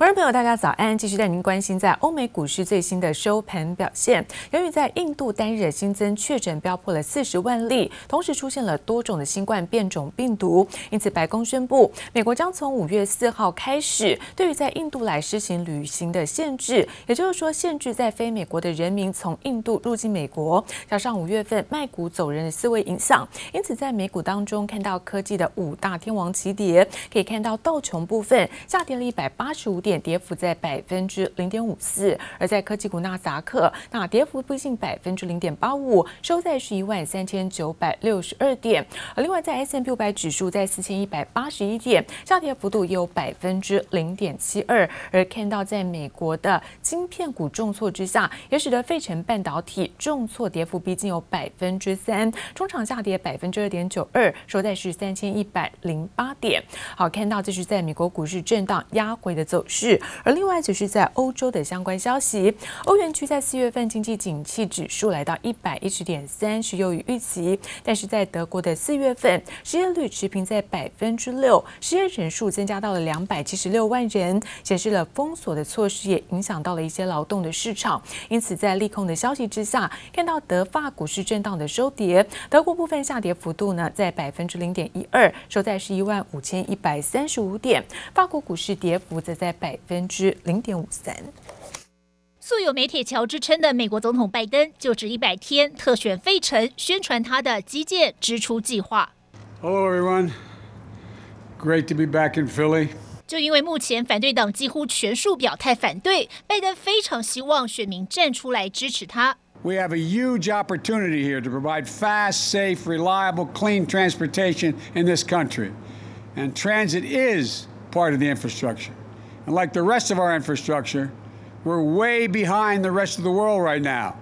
观众朋友，大家早安！继续带您关心在欧美股市最新的收盘表现。由于在印度单日新增确诊飙破了四十万例，同时出现了多种的新冠变种病毒，因此白宫宣布，美国将从五月四号开始，对于在印度来施行旅行的限制，也就是说，限制在非美国的人民从印度入境美国。加上五月份卖股走人的思维影响，因此在美股当中看到科技的五大天王齐跌，可以看到道琼部分下跌了一百八十五点。跌幅在百分之零点五四，而在科技股纳斯达克，那跌幅逼近百分之零点八五，收在是一万三千九百六十二点。而另外在 S&P 五百指数在四千一百八十一点，下跌幅度也有百分之零点七二。而看到在美国的晶片股重挫之下，也使得费城半导体重挫，跌幅逼近有百分之三，中场下跌百分之二点九二，收在是三千一百零八点。好，看到这是在美国股市震荡压回的走势。是，而另外就是在欧洲的相关消息，欧元区在四月份经济景气指数来到一百一十点三，是优于预期。但是在德国的四月份，失业率持平在百分之六，失业人数增加到了两百七十六万人，显示了封锁的措施也影响到了一些劳动的市场。因此，在利空的消息之下，看到德法股市震荡的收跌，德国部分下跌幅度呢在百分之零点一二，收在是一万五千一百三十五点。法国股市跌幅则在百。百分之零点五三。素有“煤铁桥”之称的美国总统拜登，就职一百天，特选费城，宣传他的基建支出计划。Hello everyone, great to be back in Philly. 就因为目前反对党几乎全数表态反对，拜登非常希望选民站出来支持他。We have a huge opportunity here to provide fast, safe, reliable, clean transportation in this country, and transit is part of the infrastructure. And like the rest of our infrastructure, we're way behind the rest of the world right now.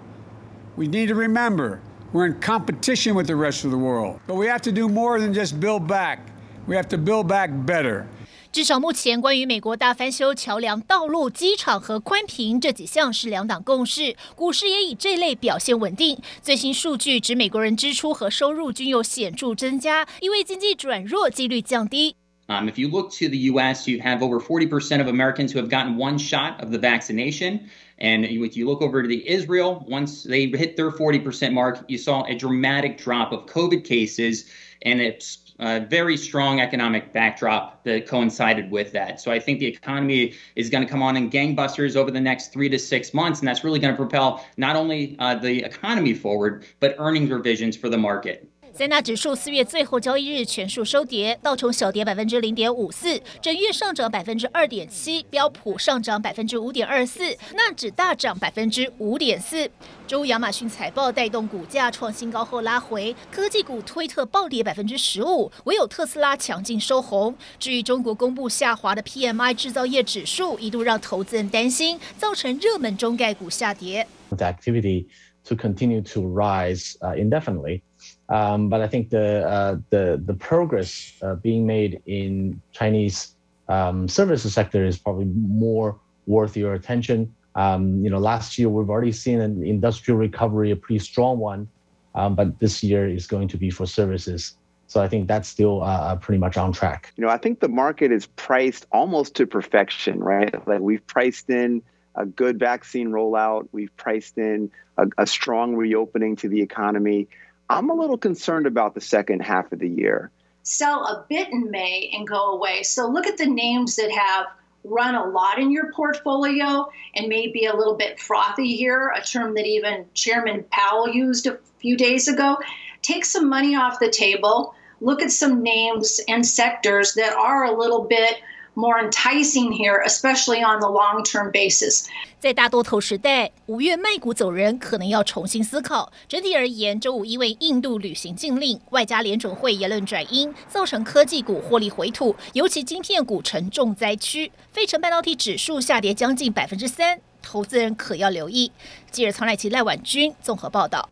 We need to remember we're in competition with the rest of the world. But we have to do more than just build back. We have to build back better. 至少目前，关于美国大翻修桥梁、道路、机场和宽频这几项是两党共识，股市也以这类表现稳定。最新数据指，美国人支出和收入均有显著增加，因为经济转弱几率降低。Um, if you look to the U.S., you have over 40% of Americans who have gotten one shot of the vaccination. And if you look over to the Israel, once they hit their 40% mark, you saw a dramatic drop of COVID cases, and it's a very strong economic backdrop that coincided with that. So I think the economy is going to come on in gangbusters over the next three to six months, and that's really going to propel not only uh, the economy forward, but earnings revisions for the market. 三大指数四月最后交易日全数收跌，道琼小跌百分之零点五四，整月上涨百分之二点七，标普上涨百分之五点二四，纳指大涨百分之五点四。周亚马逊财报带动股价创新高后拉回，科技股推特暴跌百分之十五，唯有特斯拉强劲收红。至于中国公布下滑的 PMI 制造业指数，一度让投资人担心，造成热门中概股下跌。The activity to continue to rise indefinitely. Um, but I think the uh, the the progress uh, being made in Chinese um, services sector is probably more worth your attention. Um, you know, last year we've already seen an industrial recovery, a pretty strong one, um, but this year is going to be for services. So I think that's still uh, pretty much on track. You know, I think the market is priced almost to perfection, right? Like we've priced in a good vaccine rollout, we've priced in a, a strong reopening to the economy. I'm a little concerned about the second half of the year. Sell a bit in May and go away. So look at the names that have run a lot in your portfolio and maybe a little bit frothy here, a term that even Chairman Powell used a few days ago. Take some money off the table. Look at some names and sectors that are a little bit more enticing here, especially on the long-term basis. 在大多头时代，五月卖股走人，可能要重新思考。整体而言，周五因为印度旅行禁令，外加联准会言论转阴，造成科技股获利回吐，尤其晶片股成重灾区。费城半导体指数下跌将近百分之三，投资人可要留意。记者曹乃琪、赖婉君综合报道。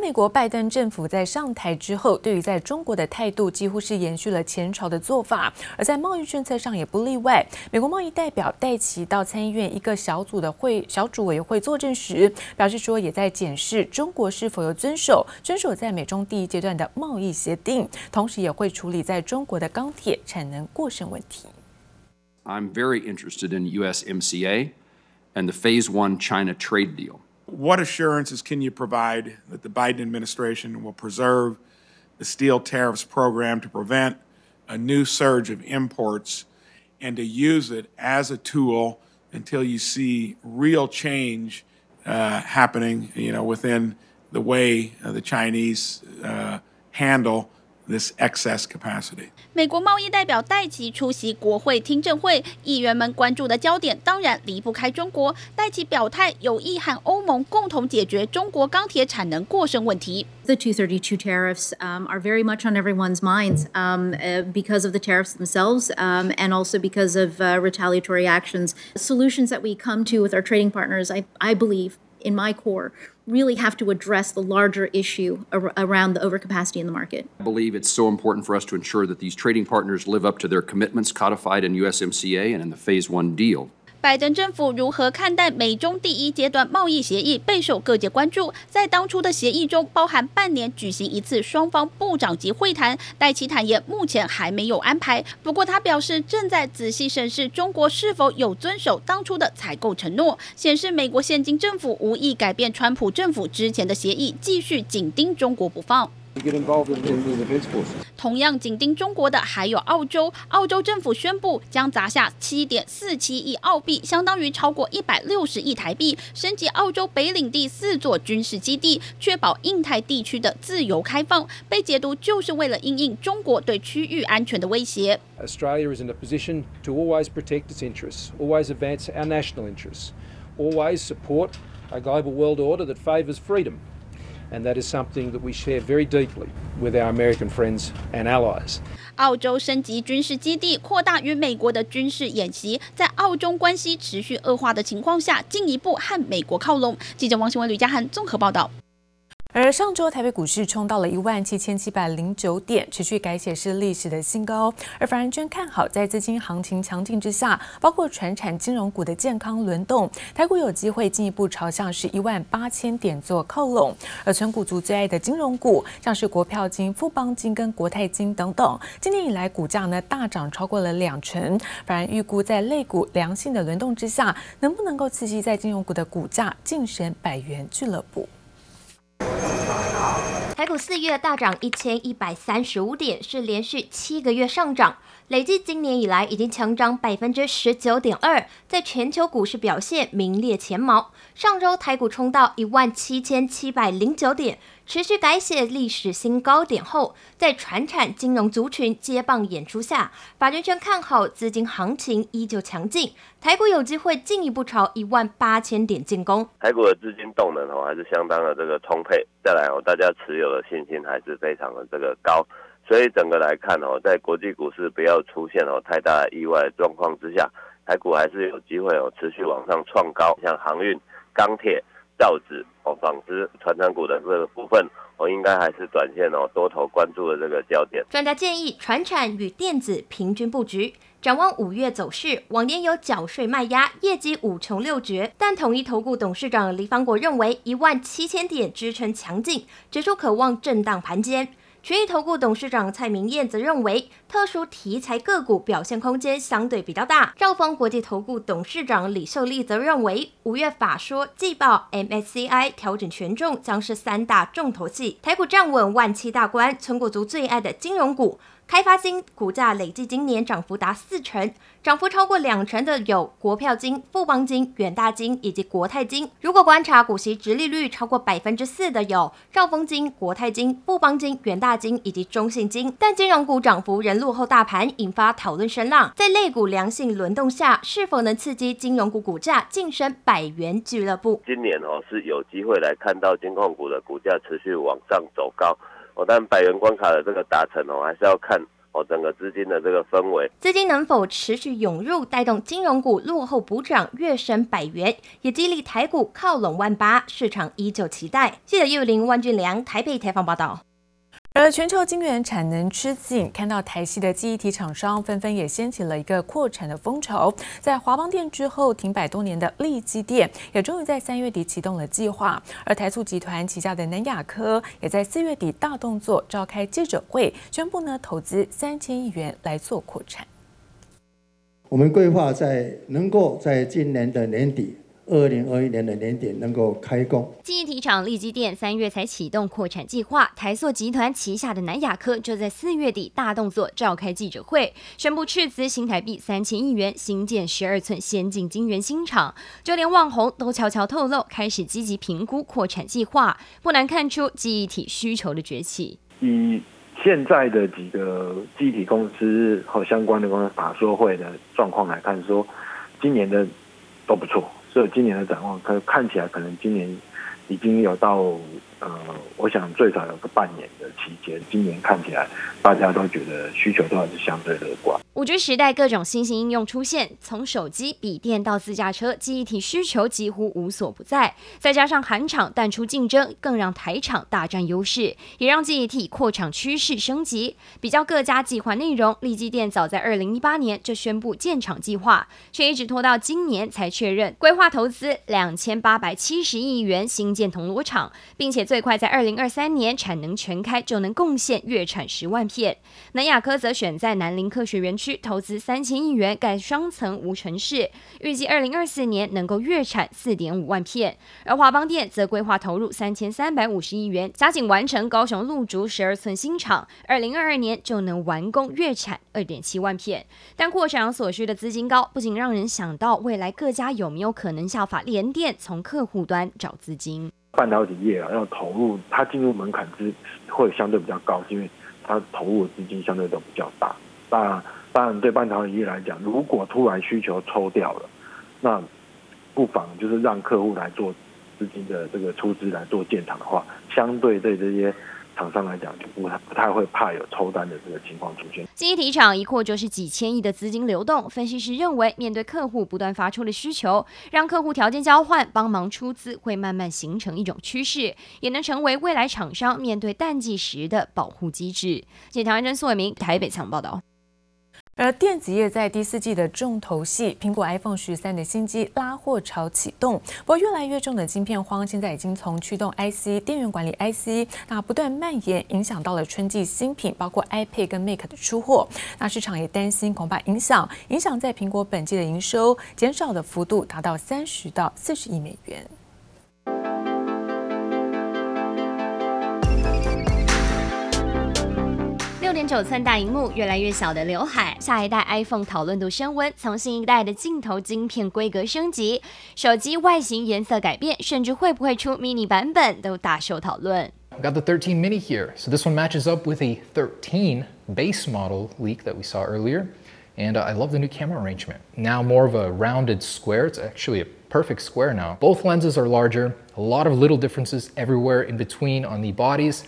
美国拜登政府在上台之后，对于在中国的态度几乎是延续了前朝的做法，而在贸易政策上也不例外。美国贸易代表戴琪到参议院一个小组的会小组委员会作证时，表示说也在检视中国是否有遵守遵守在美中第一阶段的贸易协定，同时也会处理在中国的钢铁产能过剩问题。I'm very interested in USMCA and the phase one China trade deal. What assurances can you provide that the Biden administration will preserve the steel tariffs program to prevent a new surge of imports and to use it as a tool until you see real change uh, happening, you know, within the way uh, the Chinese uh, handle this excess capacity. 美国贸易代表戴奇出席国会听证会，议员们关注的焦点当然离不开中国。戴奇表态有意和欧盟共同解决中国钢铁产能过剩问题。The 232 tariffs um, are very much on everyone's minds um, uh, because of the tariffs themselves um, and also because of uh, retaliatory actions. Solutions that we come to with our trading partners, I, I believe, in my core, really have to address the larger issue ar- around the overcapacity in the market. I believe it's so important for us to ensure that these trading partners live up to their commitments codified in USMCA and in the Phase 1 deal. 拜登政府如何看待美中第一阶段贸易协议，备受各界关注。在当初的协议中，包含半年举行一次双方部长级会谈。戴奇坦言，目前还没有安排。不过，他表示正在仔细审视中国是否有遵守当初的采购承诺，显示美国现今政府无意改变川普政府之前的协议，继续紧盯中国不放。同样紧盯中国的还有澳洲，澳洲政府宣布将砸下七点四七亿澳币，相当于超过一百六十亿台币，升级澳洲北领地四座军事基地，确保印太地区的自由开放。被解读就是为了应应中国对区域安全的威胁。Australia is in a position to always protect its interests, always advance our national interests, always support a global world order that favours freedom. And that is something that we share very deeply with our American friends and allies. 澳洲升级军事基地，扩大与美国的军事演习，在澳中关系持续恶化的情况下，进一步和美国靠拢。记者王新文、吕家涵综合报道。而上周台北股市冲到了一万七千七百零九点，持续改写是历史的新高。而法人圈看好，在资金行情强劲之下，包括传产金融股的健康轮动，台股有机会进一步朝向是一万八千点做靠拢。而存股族最爱的金融股，像是国票金、富邦金跟国泰金等等，今年以来股价呢大涨超过了两成。法人预估在类股良性的轮动之下，能不能够刺激在金融股的股价晋升百元俱乐部？台股四月大涨一千一百三十五点，是连续七个月上涨，累计今年以来已经强涨百分之十九点二，在全球股市表现名列前茅。上周台股冲到一万七千七百零九点。持续改写历史新高点后，在传产金融族群接棒演出下，法人圈看好资金行情依旧强劲，台股有机会进一步朝一万八千点进攻。台股的资金动能哦还是相当的这个充沛，再来哦大家持有的信心还是非常的这个高，所以整个来看哦，在国际股市不要出现哦太大意外状况之下，台股还是有机会哦持续往上创高，像航运、钢铁。造纸哦，纺织、传产股的这个部分，我应该还是短线哦多头关注的这个焦点。专家建议，传产与电子平均布局。展望五月走势，往年有缴税卖压，业绩五穷六绝，但统一投顾董事长黎方国认为，一万七千点支撑强劲，指数渴望震荡盘间。权益投顾董事长蔡明燕则认为，特殊题材个股表现空间相对比较大。兆丰国际投顾董事长李秀丽则认为，五月法说季报 MSCI 调整权重将是三大重头戏。台股站稳万七大关，存股族最爱的金融股。开发金股价累计今年涨幅达四成，涨幅超过两成的有国票金、富邦金、远大金以及国泰金。如果观察股息殖利率超过百分之四的有兆丰金、国泰金、富邦金、远大金以及中信金。但金融股涨幅仍落后大盘，引发讨论声浪。在类股良性轮动下，是否能刺激金融股股价晋升百元俱乐部？今年哦是有机会来看到金控股的股价持续往上走高。哦，但百元关卡的这个达成哦，还是要看哦整个资金的这个氛围，资金能否持续涌入，带动金融股落后补涨，跃升百元，也激励台股靠拢万八，市场依旧期待。记者叶玉玲、万俊良台北采访报道。而全球晶圆产能吃紧，看到台系的记忆体厂商纷纷也掀起了一个扩产的风潮。在华邦电之后停摆多年的力积电，也终于在三月底启动了计划。而台塑集团旗下的南亚科，也在四月底大动作召开记者会，宣布呢投资三千亿元来做扩产。我们规划在能够在今年的年底。二零二一年的年底能够开工。记忆体厂力基电三月才启动扩产计划，台塑集团旗下的南亚科就在四月底大动作召开记者会，宣布斥资新台币三千亿元新建十二寸先进晶圆新厂，就连网红都悄悄透露开始积极评估扩产计划，不难看出记忆体需求的崛起。以现在的几个记忆体公司和相关的公司法说会的状况来看，说今年的都不错。所以今年的展望，可看起来可能今年已经有到。呃，我想最少有个半年的期间，今年看起来大家都觉得需求都还是相对乐观。五 G 时代各种新型应用出现，从手机、笔电到自驾车，记忆体需求几乎无所不在。再加上韩厂淡出竞争，更让台厂大占优势，也让记忆体扩厂趋势升级。比较各家计划内容，力积电早在二零一八年就宣布建厂计划，却一直拖到今年才确认规划投资两千八百七十亿元新建铜锣厂，并且最快在二零二三年产能全开就能贡献月产十万片。南亚科则选在南林科学园区投资三千亿元盖双层无尘室，预计二零二四年能够月产四点五万片。而华邦电则规划投入三千三百五十亿元，加紧完成高雄路竹十二寸新厂，二零二二年就能完工月产二点七万片。但扩厂所需的资金高，不仅让人想到未来各家有没有可能效法联电从客户端找资金。半导体业啊，要投入它进入门槛之会相对比较高，是因为它投入的资金相对都比较大。那当然对半导体业来讲，如果突然需求抽掉了，那不妨就是让客户来做资金的这个出资来做建厂的话，相对对这些。厂商来讲，就不太不太会怕有抽单的这个情况出现。记忆体厂一扩就是几千亿的资金流动。分析师认为，面对客户不断发出的需求，让客户条件交换，帮忙出资，会慢慢形成一种趋势，也能成为未来厂商面对淡季时的保护机制。记者唐安珍、苏伟明台北采访报道。而电子业在第四季的重头戏，苹果 iPhone 十三的新机拉货潮启动。不过，越来越重的晶片荒，现在已经从驱动 IC、电源管理 IC，那不断蔓延，影响到了春季新品，包括 iPad 跟 Mac 的出货。那市场也担心，恐怕影响影响在苹果本季的营收减少的幅度达到三十到四十亿美元。点九寸大荧幕、越来越小的刘海，下一代 iPhone 讨论度升温，从新一代的镜头晶片规格升级，手机外形颜色改变，甚至会不会出 mini got the 13 mini here. So this one matches up with a 13 base model leak that we saw earlier. And I love the new camera arrangement. Now more of a rounded square. It's actually a perfect square now. Both lenses are larger, a lot of little differences everywhere in between on the bodies.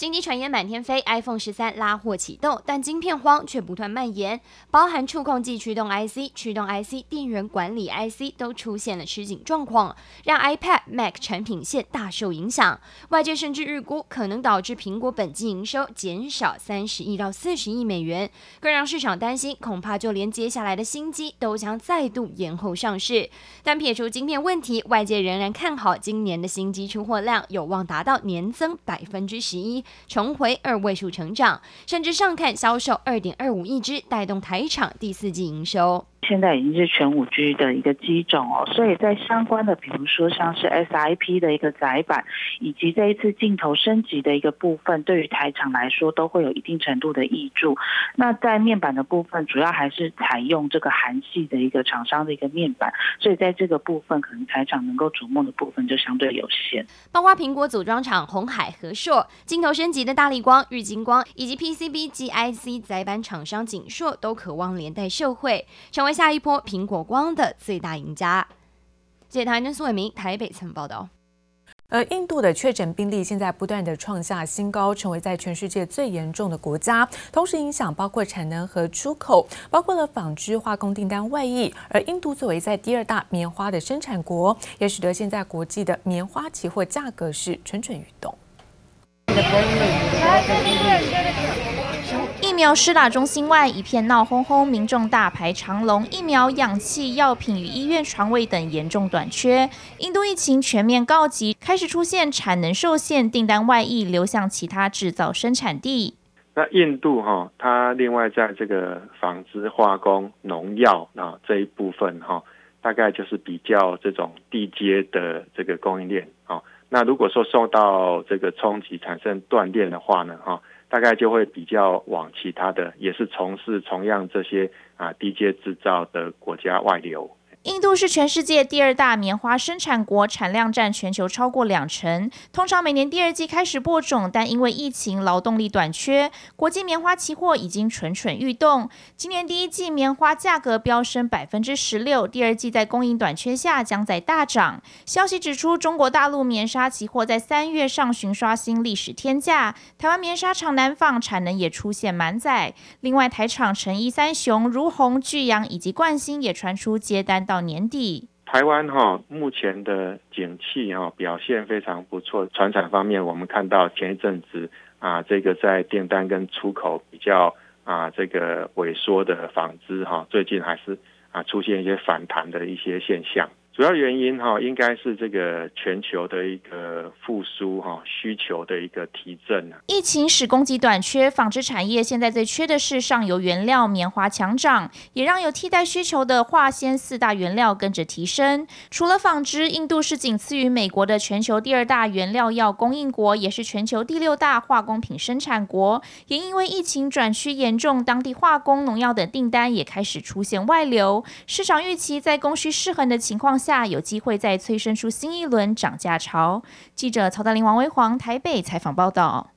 新机传言满天飞，iPhone 十三拉货启动，但晶片荒却不断蔓延，包含触控器驱动 IC、驱动 IC、电源管理 IC 都出现了吃紧状况，让 iPad、Mac 产品线大受影响。外界甚至预估可能导致苹果本季营收减少三十亿到四十亿美元，更让市场担心，恐怕就连接下来的新机都将再度延后上市。但撇除晶片问题，外界仍然看好今年的新机出货量有望达到年增百分之十一。重回二位数成长，甚至上看销售二点二五亿只，带动台场第四季营收。现在已经是全五 G 的一个机种哦，所以在相关的，比如说像是 SIP 的一个载板，以及这一次镜头升级的一个部分，对于台厂来说都会有一定程度的挹注。那在面板的部分，主要还是采用这个韩系的一个厂商的一个面板，所以在这个部分，可能台厂能够瞩目的部分就相对有限。包括苹果组装厂红海、和硕，镜头升级的大力光、玉晶光，以及 PCB 及 IC 载板厂商景硕，都渴望连带受惠，成为。下一波苹果光的最大赢家。记者唐人苏伟明台北曾报道。而印度的确诊病例现在不断的创下新高，成为在全世界最严重的国家，同时影响包括产能和出口，包括了纺织化工订单外溢。而印度作为在第二大棉花的生产国，也使得现在国际的棉花期货价格是蠢蠢欲动。疫苗施打中心外一片闹哄哄，民众大排长龙。疫苗、氧气、药品与医院床位等严重短缺。印度疫情全面告急，开始出现产能受限、订单外溢流向其他制造生产地。那印度哈，它另外在这个纺织、化工、农药啊这一部分哈，大概就是比较这种地接的这个供应链啊。那如果说受到这个冲击，产生断裂的话呢，哈，大概就会比较往其他的，也是从事同样这些啊低阶制造的国家外流。印度是全世界第二大棉花生产国，产量占全球超过两成。通常每年第二季开始播种，但因为疫情劳动力短缺，国际棉花期货已经蠢蠢欲动。今年第一季棉花价格飙升百分之十六，第二季在供应短缺下将在大涨。消息指出，中国大陆棉纱期货在三月上旬刷新历史天价，台湾棉纱厂南纺产能也出现满载。另外，台厂成衣三雄如虹、巨阳以及冠新也传出接单。到年底，台湾哈目前的景气哈表现非常不错。船产方面，我们看到前一阵子啊，这个在订单跟出口比较啊这个萎缩的纺织哈，最近还是啊出现一些反弹的一些现象。主要原因哈，应该是这个全球的一个复苏哈，需求的一个提振。疫情使供给短缺，纺织产业现在最缺的是上游原料棉花强涨，也让有替代需求的化纤四大原料跟着提升。除了纺织，印度是仅次于美国的全球第二大原料药供应国，也是全球第六大化工品生产国。也因为疫情转趋严重，当地化工、农药等订单也开始出现外流。市场预期在供需失衡的情况下，下有机会再催生出新一轮涨价潮。记者曹大林、王维煌台北采访报道。